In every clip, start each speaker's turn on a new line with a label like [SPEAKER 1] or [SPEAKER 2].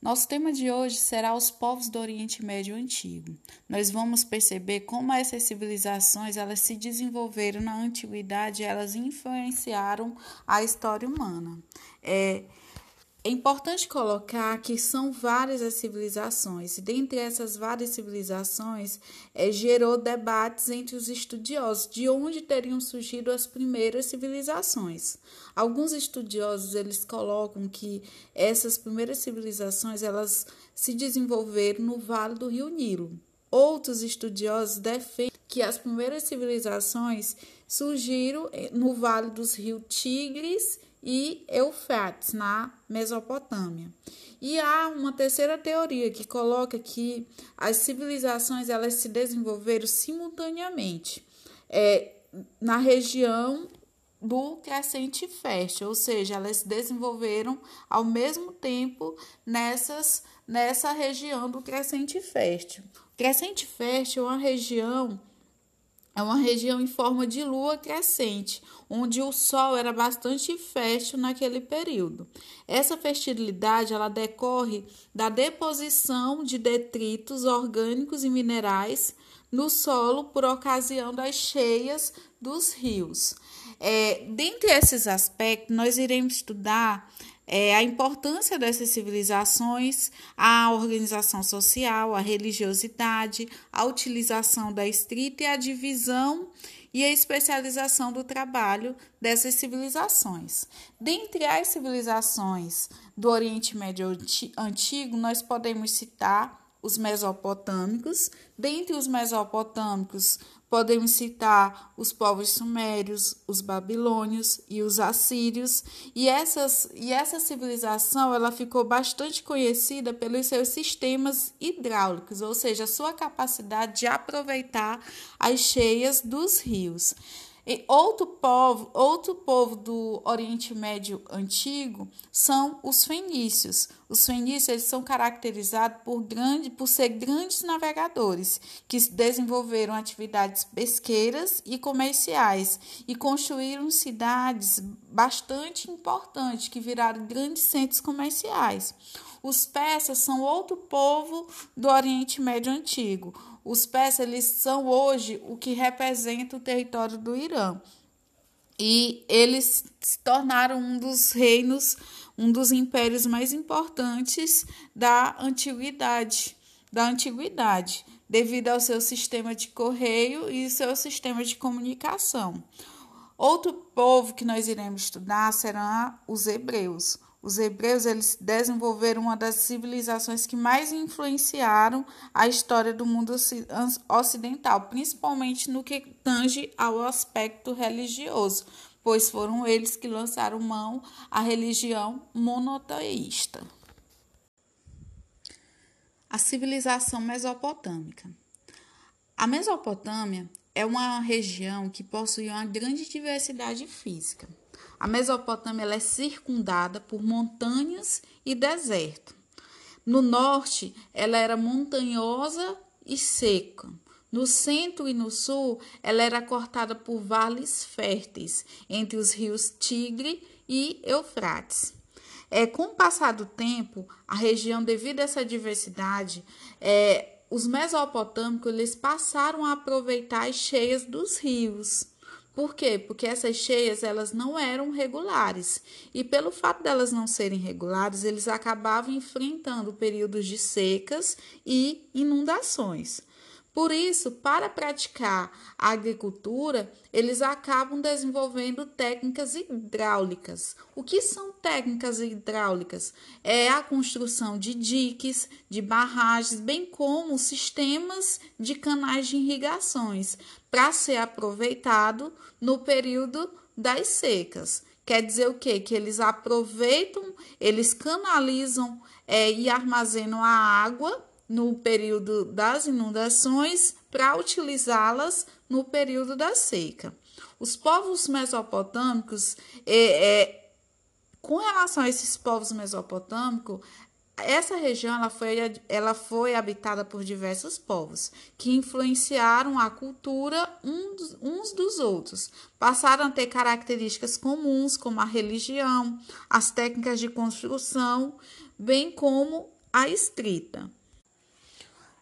[SPEAKER 1] Nosso tema de hoje será os povos do Oriente Médio Antigo. Nós vamos perceber como essas civilizações elas se desenvolveram na antiguidade, elas influenciaram a história humana. É, é importante colocar que são várias as civilizações, dentre essas várias civilizações, é, gerou debates entre os estudiosos de onde teriam surgido as primeiras civilizações. Alguns estudiosos eles colocam que essas primeiras civilizações elas se desenvolveram no Vale do Rio Nilo. Outros estudiosos defendem que as primeiras civilizações surgiram eh, no Vale dos Rios Tigres e Eufrates, na Mesopotâmia. E há uma terceira teoria que coloca que as civilizações elas se desenvolveram simultaneamente é, na região do crescente fértil, ou seja, elas se desenvolveram ao mesmo tempo nessas, nessa região do crescente fértil. Crescente fértil é uma região é uma região em forma de lua crescente, onde o sol era bastante fértil naquele período. Essa fertilidade ela decorre da deposição de detritos orgânicos e minerais no solo por ocasião das cheias dos rios. É, dentre esses aspectos, nós iremos estudar é, a importância dessas civilizações, a organização social, a religiosidade, a utilização da escrita e a divisão e a especialização do trabalho dessas civilizações. Dentre as civilizações do Oriente Médio Antigo, nós podemos citar os mesopotâmicos. Dentre os mesopotâmicos, podemos citar os povos sumérios, os babilônios e os assírios. E, essas, e essa civilização ela ficou bastante conhecida pelos seus sistemas hidráulicos, ou seja, sua capacidade de aproveitar as cheias dos rios. E outro povo, outro povo do Oriente Médio antigo são os fenícios. Os fenícios eles são caracterizados por, grande, por ser grandes navegadores que desenvolveram atividades pesqueiras e comerciais e construíram cidades bastante importantes que viraram grandes centros comerciais. Os persas são outro povo do Oriente Médio antigo. Os persas eles são hoje o que representa o território do Irã. E eles se tornaram um dos reinos, um dos impérios mais importantes da antiguidade, da antiguidade, devido ao seu sistema de correio e seu sistema de comunicação. Outro povo que nós iremos estudar serão os hebreus. Os hebreus eles desenvolveram uma das civilizações que mais influenciaram a história do mundo ocidental, principalmente no que tange ao aspecto religioso, pois foram eles que lançaram mão à religião monoteísta. A civilização mesopotâmica. A Mesopotâmia é uma região que possui uma grande diversidade física. A Mesopotâmia é circundada por montanhas e deserto. No norte, ela era montanhosa e seca. No centro e no sul, ela era cortada por vales férteis entre os rios Tigre e Eufrates. É, com o passar do tempo, a região, devido a essa diversidade, é, os mesopotâmicos eles passaram a aproveitar as cheias dos rios. Por quê? Porque essas cheias elas não eram regulares e pelo fato delas não serem regulares, eles acabavam enfrentando períodos de secas e inundações. Por isso, para praticar a agricultura, eles acabam desenvolvendo técnicas hidráulicas. O que são técnicas hidráulicas? É a construção de diques, de barragens, bem como sistemas de canais de irrigações, para ser aproveitado no período das secas. Quer dizer o quê? Que eles aproveitam, eles canalizam é, e armazenam a água no período das inundações para utilizá-las no período da seca. Os povos mesopotâmicos, é, é, com relação a esses povos mesopotâmicos, essa região ela foi, ela foi habitada por diversos povos que influenciaram a cultura uns, dos outros. Passaram a ter características comuns, como a religião, as técnicas de construção, bem como a escrita.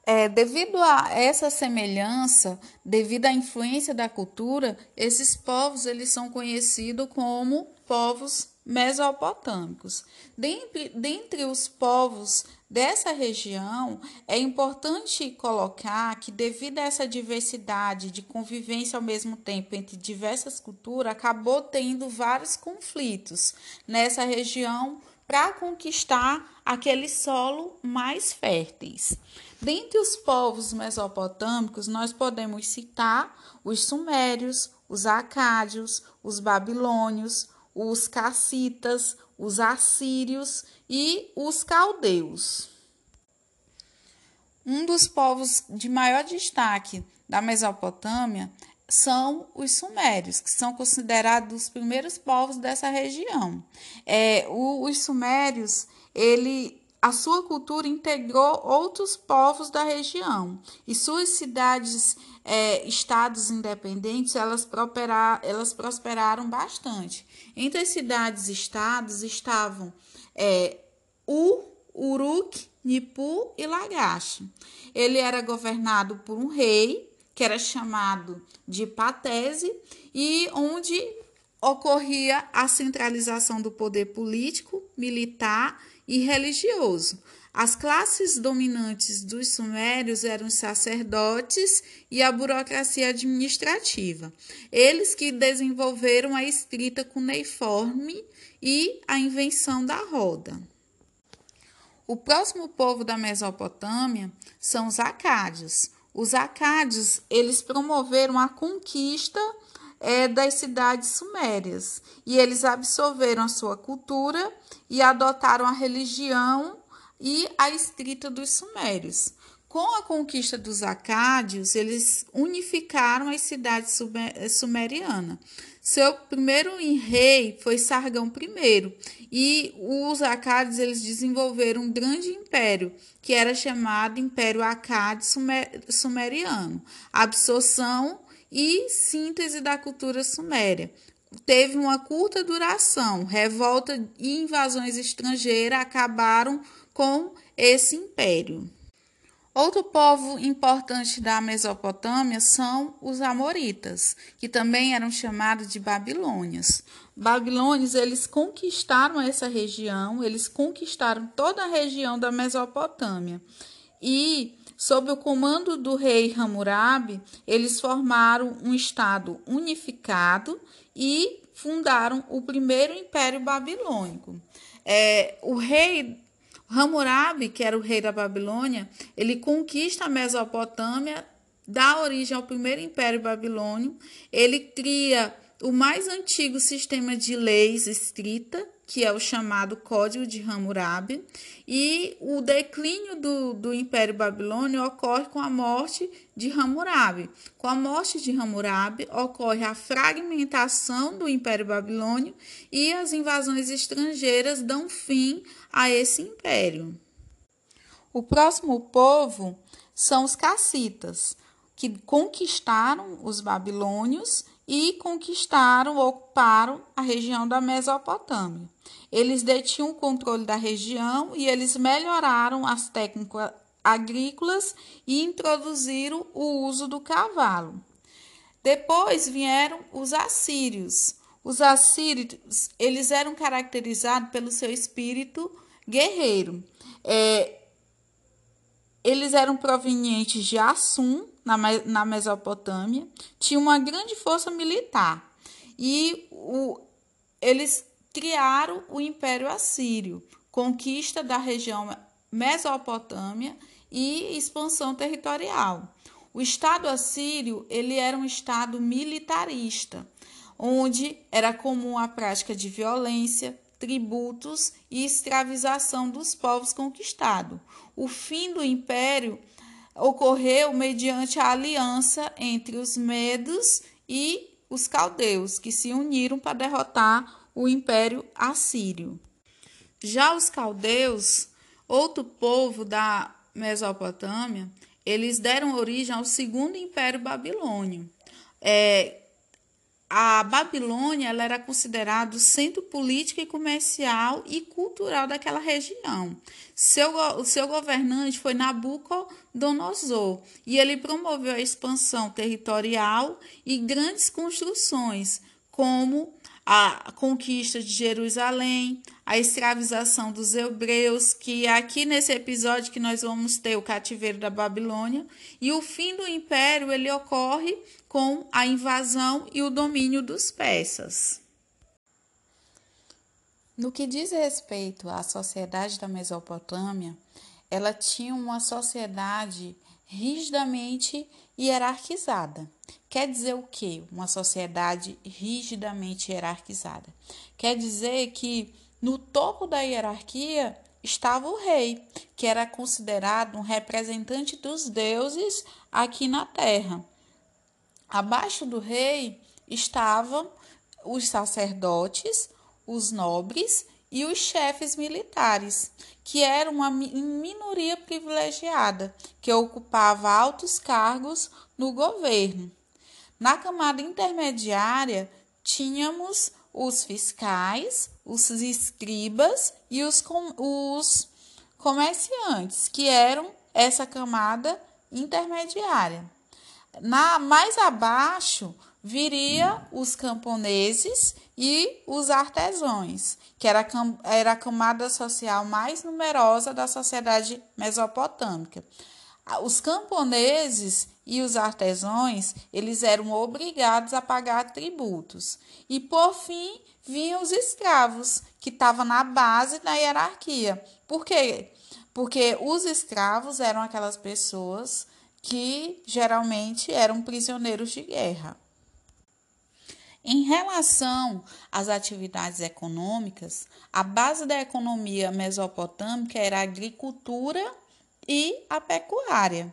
[SPEAKER 1] É, devido a essa semelhança, devido à influência da cultura, esses povos eles são conhecidos como povos mesopotâmicos. Dentre, dentre os povos dessa região, é importante colocar que, devido a essa diversidade de convivência ao mesmo tempo entre diversas culturas, acabou tendo vários conflitos nessa região para conquistar aquele solo mais férteis. Dentre os povos mesopotâmicos, nós podemos citar os sumérios, os acádios, os babilônios, os cassitas, os assírios e os caldeus. Um dos povos de maior destaque da Mesopotâmia são os sumérios, que são considerados os primeiros povos dessa região. É, o, os sumérios, ele, a sua cultura integrou outros povos da região e suas cidades, é, estados independentes, elas, elas prosperaram bastante. Entre as cidades-estados estavam é, U, Uruk, Nipu e Lagash. Ele era governado por um rei que era chamado de Patese, e onde ocorria a centralização do poder político, militar e religioso. As classes dominantes dos sumérios eram os sacerdotes e a burocracia administrativa. Eles que desenvolveram a escrita cuneiforme e a invenção da roda. O próximo povo da Mesopotâmia são os acádios. Os acádios, eles promoveram a conquista é, das cidades sumérias e eles absorveram a sua cultura e adotaram a religião e a escrita dos sumérios. Com a conquista dos acádios, eles unificaram as cidades sumerianas. Seu primeiro rei foi Sargão I, e os acádios eles desenvolveram um grande império, que era chamado Império Acádio Sumeriano. Absorção e síntese da cultura suméria. Teve uma curta duração. Revolta e invasões estrangeiras acabaram com esse império. Outro povo importante da Mesopotâmia são os amoritas, que também eram chamados de babilônias. Babilônios, eles conquistaram essa região, eles conquistaram toda a região da Mesopotâmia. E sob o comando do rei Hammurabi, eles formaram um estado unificado e fundaram o primeiro império babilônico. É, o rei Hammurabi, que era o rei da Babilônia, ele conquista a Mesopotâmia, dá origem ao primeiro império babilônio, ele cria o mais antigo sistema de leis escrita, que é o chamado Código de Hammurabi, e o declínio do, do Império Babilônio ocorre com a morte de Hammurabi. Com a morte de Hammurabi, ocorre a fragmentação do Império Babilônio e as invasões estrangeiras dão fim a esse império. O próximo povo são os cassitas, que conquistaram os babilônios e conquistaram, ocuparam a região da Mesopotâmia. Eles detinham o controle da região e eles melhoraram as técnicas agrícolas e introduziram o uso do cavalo. Depois vieram os assírios. Os assírios, eles eram caracterizados pelo seu espírito guerreiro. É, eles eram provenientes de Assum, na, na Mesopotâmia, tinha uma grande força militar e o, eles criaram o Império Assírio, conquista da região Mesopotâmia e expansão territorial. O Estado assírio ele era um Estado militarista, onde era comum a prática de violência, tributos e escravização dos povos conquistados. O fim do império ocorreu mediante a aliança entre os medos e os caldeus, que se uniram para derrotar o império assírio. Já os caldeus, outro povo da Mesopotâmia, eles deram origem ao segundo império babilônio. É, a Babilônia ela era considerada o centro político e comercial e cultural daquela região. Seu, o seu governante foi Nabucodonosor e ele promoveu a expansão territorial e grandes construções, como a conquista de Jerusalém, a escravização dos hebreus, que aqui nesse episódio que nós vamos ter o cativeiro da Babilônia, e o fim do império ele ocorre com a invasão e o domínio dos persas. No que diz respeito à sociedade da Mesopotâmia, ela tinha uma sociedade rigidamente hierarquizada. Quer dizer o que? Uma sociedade rigidamente hierarquizada. Quer dizer que no topo da hierarquia estava o rei, que era considerado um representante dos deuses aqui na terra. Abaixo do rei estavam os sacerdotes, os nobres e os chefes militares, que eram uma minoria privilegiada que ocupava altos cargos no governo. Na camada intermediária, tínhamos os fiscais, os escribas e os, com, os comerciantes, que eram essa camada intermediária. Na mais abaixo viria os camponeses e os artesãos, que era, era a camada social mais numerosa da sociedade mesopotâmica. Os camponeses e os artesãos, eles eram obrigados a pagar tributos. E por fim, vinham os escravos, que estavam na base da hierarquia. Por quê? Porque os escravos eram aquelas pessoas que geralmente eram prisioneiros de guerra. Em relação às atividades econômicas, a base da economia mesopotâmica era a agricultura e a pecuária.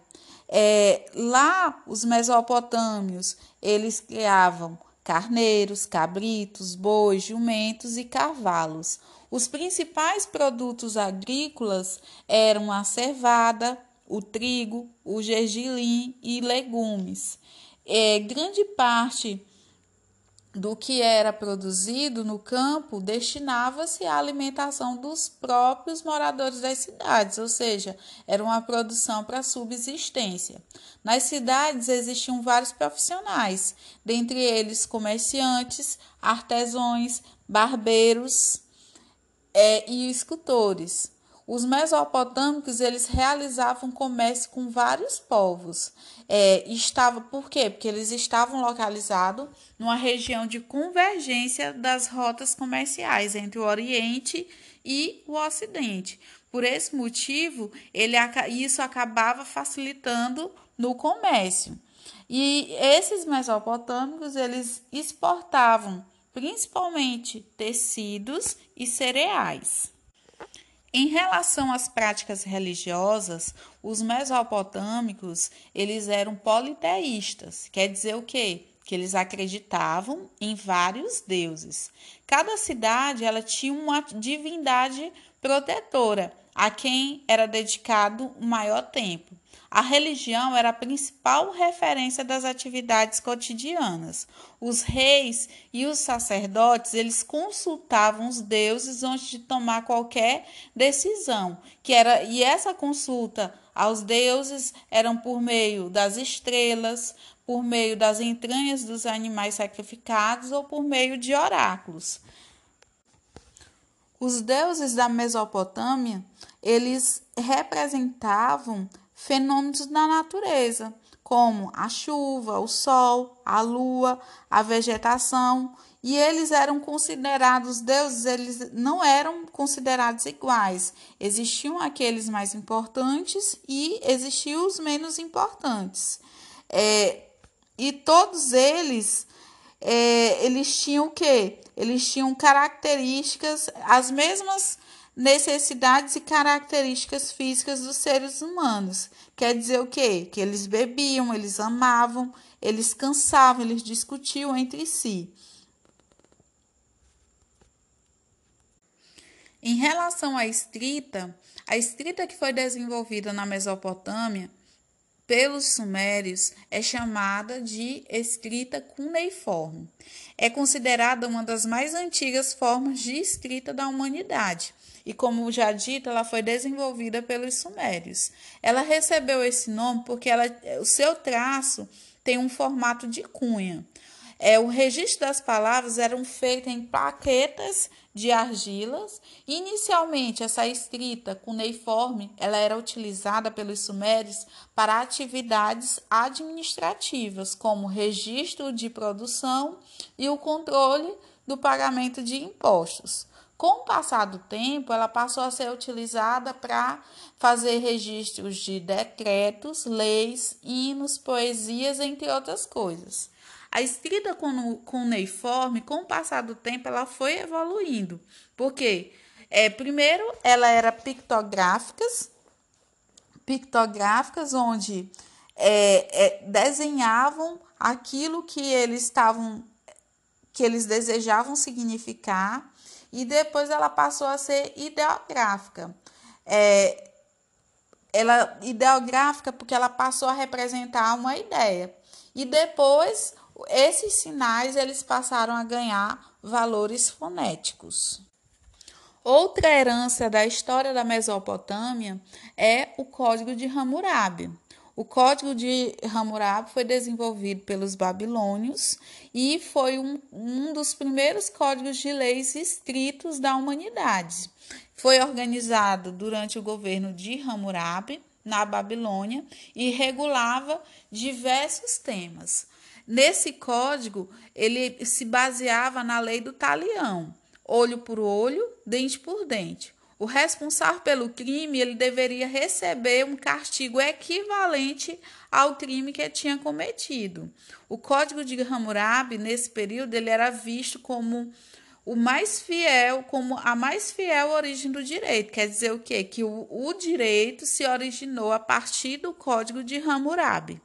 [SPEAKER 1] É, lá, os mesopotâmios, eles criavam carneiros, cabritos, bois, jumentos e cavalos. Os principais produtos agrícolas eram a cevada, o trigo, o gergelim e legumes. É, grande parte do que era produzido no campo destinava-se à alimentação dos próprios moradores das cidades, ou seja, era uma produção para subsistência. Nas cidades existiam vários profissionais, dentre eles comerciantes, artesãos, barbeiros é, e escultores. Os mesopotâmicos eles realizavam comércio com vários povos. É, estava por quê? Porque eles estavam localizados numa região de convergência das rotas comerciais entre o Oriente e o Ocidente. Por esse motivo, ele, isso acabava facilitando no comércio. E esses mesopotâmicos eles exportavam principalmente tecidos e cereais. Em relação às práticas religiosas, os mesopotâmicos, eles eram politeístas. Quer dizer o quê? Que eles acreditavam em vários deuses. Cada cidade, ela tinha uma divindade protetora, a quem era dedicado o maior tempo. A religião era a principal referência das atividades cotidianas. Os reis e os sacerdotes, eles consultavam os deuses antes de tomar qualquer decisão, que era e essa consulta aos deuses eram por meio das estrelas, por meio das entranhas dos animais sacrificados ou por meio de oráculos. Os deuses da Mesopotâmia, eles representavam fenômenos da natureza, como a chuva, o sol, a lua, a vegetação, e eles eram considerados deuses, eles não eram considerados iguais. Existiam aqueles mais importantes e existiam os menos importantes. É, e todos eles, é, eles tinham o quê? Eles tinham características, as mesmas necessidades e características físicas dos seres humanos. Quer dizer o quê? Que eles bebiam, eles amavam, eles cansavam, eles discutiam entre si. Em relação à escrita, a escrita que foi desenvolvida na Mesopotâmia pelos sumérios é chamada de escrita cuneiforme. É considerada uma das mais antigas formas de escrita da humanidade. E como já dito, ela foi desenvolvida pelos sumérios. Ela recebeu esse nome porque ela, o seu traço tem um formato de cunha. É, o registro das palavras eram feitos em plaquetas de argilas. Inicialmente, essa escrita cuneiforme ela era utilizada pelos sumérios para atividades administrativas, como registro de produção e o controle do pagamento de impostos. Com o passar do tempo, ela passou a ser utilizada para fazer registros de decretos, leis, hinos, poesias, entre outras coisas. A escrita cuneiforme, com o passar do tempo, ela foi evoluindo. Porque, é, primeiro, ela era pictográficas, pictográficas onde é, é, desenhavam aquilo que eles estavam, que eles desejavam significar, e depois ela passou a ser ideográfica. É, ela ideográfica porque ela passou a representar uma ideia. E depois esses sinais eles passaram a ganhar valores fonéticos. Outra herança da história da Mesopotâmia é o Código de Hammurabi. O Código de Hammurabi foi desenvolvido pelos babilônios e foi um, um dos primeiros códigos de leis escritos da humanidade. Foi organizado durante o governo de Hammurabi, na Babilônia, e regulava diversos temas. Nesse código, ele se baseava na lei do talião, olho por olho, dente por dente. O responsável pelo crime, ele deveria receber um castigo equivalente ao crime que tinha cometido. O Código de Hammurabi, nesse período, ele era visto como o mais fiel, como a mais fiel origem do direito. Quer dizer o quê? Que o, o direito se originou a partir do Código de Hammurabi.